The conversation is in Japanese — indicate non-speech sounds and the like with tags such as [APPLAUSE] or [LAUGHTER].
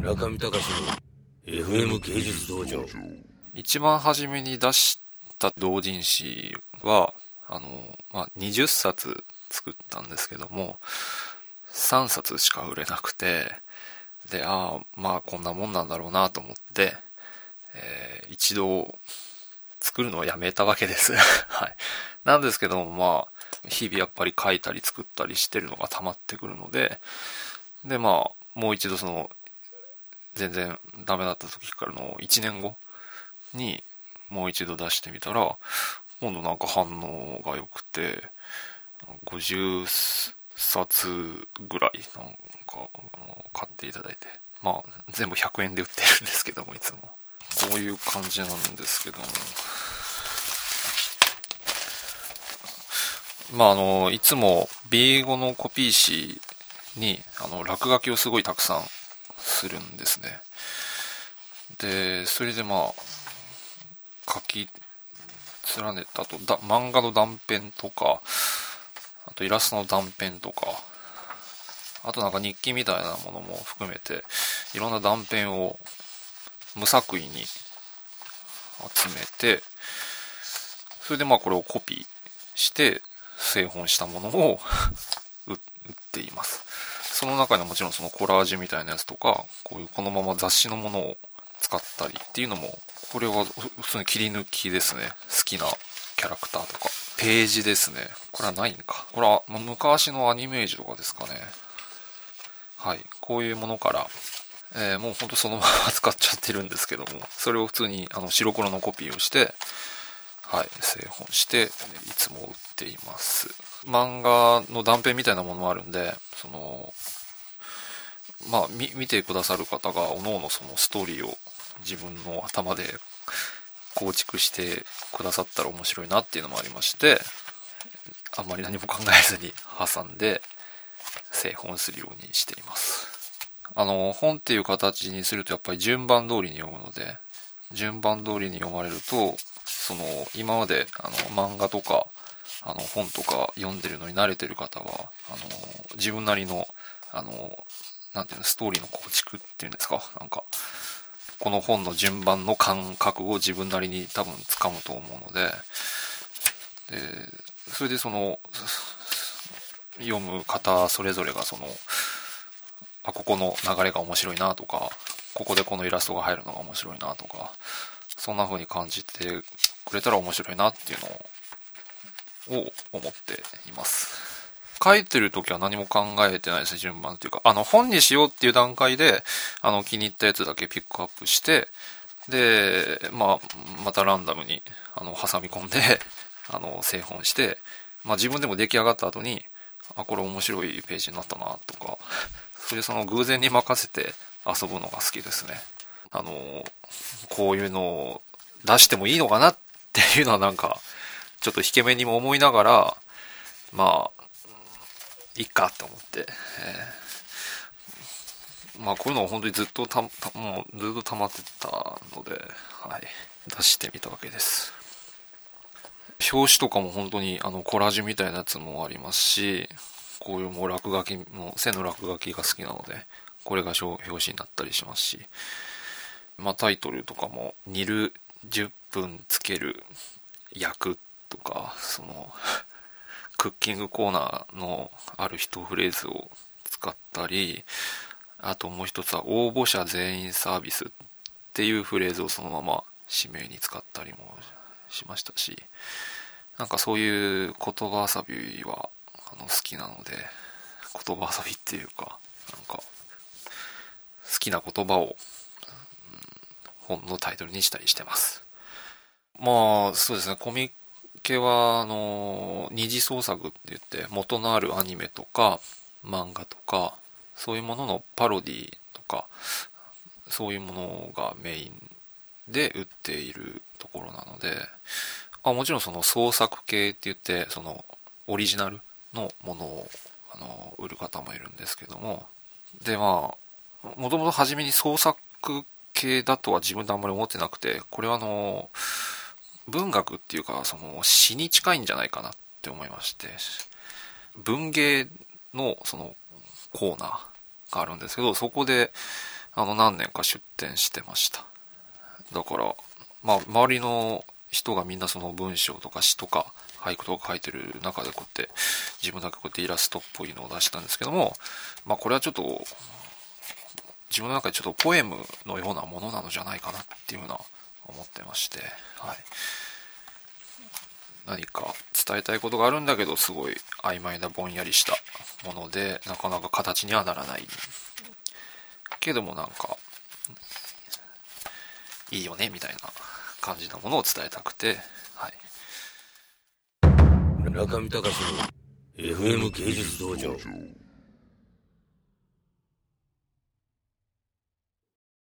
村上隆の FM 芸術道場。一番初めに出した同人誌はあの、まあ、20冊作ったんですけども3冊しか売れなくてでああまあこんなもんなんだろうなと思って、えー、一度作るのをやめたわけです。[LAUGHS] はい。なんですけどもまあ日々やっぱり書いたり作ったりしてるのが溜まってくるのででまあもう一度その全然ダメだった時からの1年後にもう一度出してみたら今度なんか反応が良くて50冊ぐらいなんかあの買っていただいてまあ全部100円で売ってるんですけどもいつも。こういう感じなんですけども。まああのいつも B5 のコピー紙にあの落書きをすごいたくさんするんですね。でそれでまあ書き連ねたとだ漫画の断片とかあとイラストの断片とかあとなんか日記みたいなものも含めていろんな断片を無作為に集めてそれでまあこれをコピーして製本したものを [LAUGHS] 売っています。その中にはもちろんそのコラージュみたいなやつとか、こういうこのまま雑誌のものを使ったりっていうのも、これは普通に切り抜きですね。好きなキャラクターとか。ページですね。これはないんか。これは昔のアニメージとかですかね。はい。こういうものから、えー、もうほんとそのまま使っちゃってるんですけども、それを普通にあの白黒のコピーをして、はい、製本して、いつも売っています。漫画の断片みたいなものもあるんで、その、まあ、見てくださる方が、おのおのそのストーリーを自分の頭で構築してくださったら面白いなっていうのもありまして、あんまり何も考えずに挟んで製本するようにしています。あの、本っていう形にするとやっぱり順番通りに読むので、順番通りに読まれると、その、今まであの漫画とか、あの本とか読んでるのに慣れてる方は、あの、自分なりの、あの、なんていうの、ストーリーの構築っていうんですか、なんか、この本の順番の感覚を自分なりに多分つかむと思うので、で、それでその、読む方それぞれがその、あ、ここの流れが面白いなとか、ここでこのイラストが入るのが面白いなとか、そんな風に感じてくれたら面白いなっていうのをを思っています。書いてる時は何も考えてないですね、順番っていうか。あの、本にしようっていう段階で、あの、気に入ったやつだけピックアップして、で、まあ、またランダムに、あの、挟み込んで、[LAUGHS] あの、製本して、まあ自分でも出来上がった後に、あ、これ面白いページになったな、とか、そういうその偶然に任せて遊ぶのが好きですね。あの、こういうのを出してもいいのかなっていうのはなんか、ちょっと引け目にも思いながら、まあ、いっかって思って、えー、まあこういうのは本当にずっとた、たもうずっと溜まってたので、はい、出してみたわけです。表紙とかも本当にあのコラージュみたいなやつもありますし、こういうもう落書きも、線の落書きが好きなので、これが表紙になったりしますし、まあタイトルとかも、煮る10分つける焼くとか、そのクッキングコーナーのある一フレーズを使ったり、あともう一つは応募者全員サービスっていうフレーズをそのまま指名に使ったりもしましたし、なんかそういう言葉遊びはあの好きなので、言葉遊びっていうか、なんか好きな言葉を、本のタイトルにしたりしてます。まあ、そうですね、コミッ系は、あの、二次創作って言って、元のあるアニメとか、漫画とか、そういうもののパロディとか、そういうものがメインで売っているところなので、あもちろんその創作系って言って、そのオリジナルのものをあの売る方もいるんですけども、でまあ、もともと初めに創作系だとは自分であんまり思ってなくて、これはあの、文学っていうか、その詩に近いんじゃないかなって思いまして、文芸のそのコーナーがあるんですけど、そこで、あの何年か出展してました。だから、まあ周りの人がみんなその文章とか詩とか俳句とか書いてる中でこうやって自分だけこうやってイラストっぽいのを出したんですけども、まあこれはちょっと自分の中でちょっとポエムのようなものなのじゃないかなっていうふうな思ってまして、はい。何か伝えたいことがあるんだけどすごい曖昧なぼんやりしたものでなかなか形にはならない。けどもなんかいいよねみたいな感じなものを伝えたくてはい。中見隆の FM 芸術道場。